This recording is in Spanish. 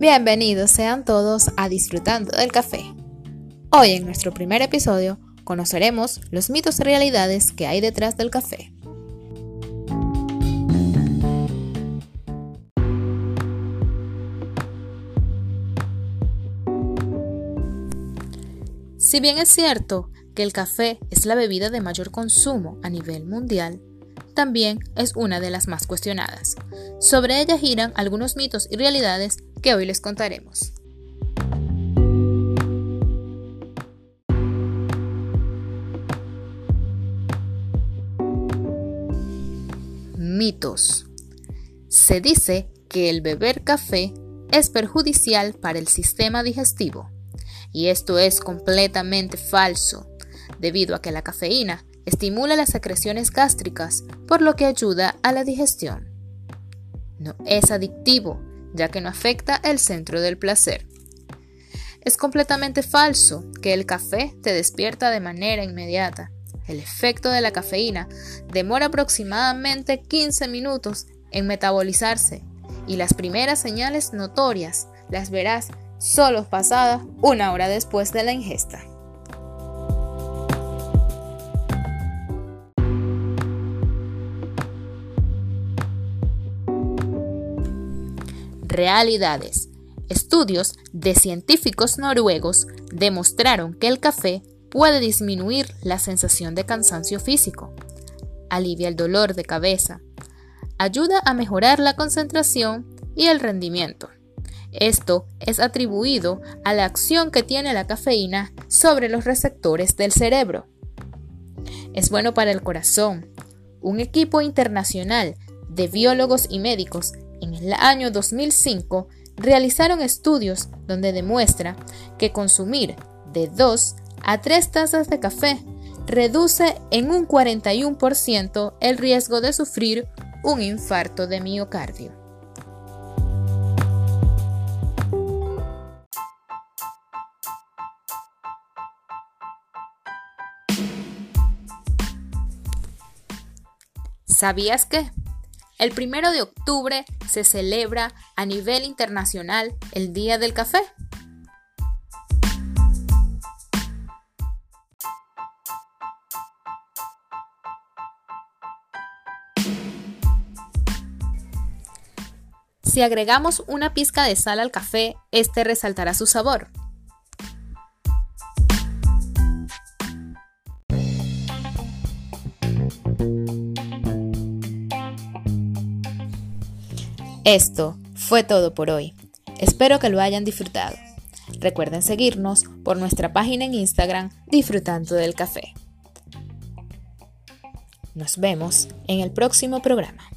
Bienvenidos sean todos a Disfrutando del Café. Hoy en nuestro primer episodio conoceremos los mitos y realidades que hay detrás del café. Si bien es cierto que el café es la bebida de mayor consumo a nivel mundial, también es una de las más cuestionadas. Sobre ella giran algunos mitos y realidades que hoy les contaremos. Mitos. Se dice que el beber café es perjudicial para el sistema digestivo. Y esto es completamente falso, debido a que la cafeína estimula las secreciones gástricas, por lo que ayuda a la digestión. No es adictivo, ya que no afecta el centro del placer. Es completamente falso que el café te despierta de manera inmediata. El efecto de la cafeína demora aproximadamente 15 minutos en metabolizarse y las primeras señales notorias las verás solo pasada una hora después de la ingesta. Realidades. Estudios de científicos noruegos demostraron que el café puede disminuir la sensación de cansancio físico, alivia el dolor de cabeza, ayuda a mejorar la concentración y el rendimiento. Esto es atribuido a la acción que tiene la cafeína sobre los receptores del cerebro. Es bueno para el corazón. Un equipo internacional de biólogos y médicos en el año 2005 realizaron estudios donde demuestra que consumir de 2 a 3 tazas de café reduce en un 41% el riesgo de sufrir un infarto de miocardio. ¿Sabías que? El primero de octubre se celebra a nivel internacional el Día del Café. Si agregamos una pizca de sal al café, este resaltará su sabor. Esto fue todo por hoy. Espero que lo hayan disfrutado. Recuerden seguirnos por nuestra página en Instagram Disfrutando del Café. Nos vemos en el próximo programa.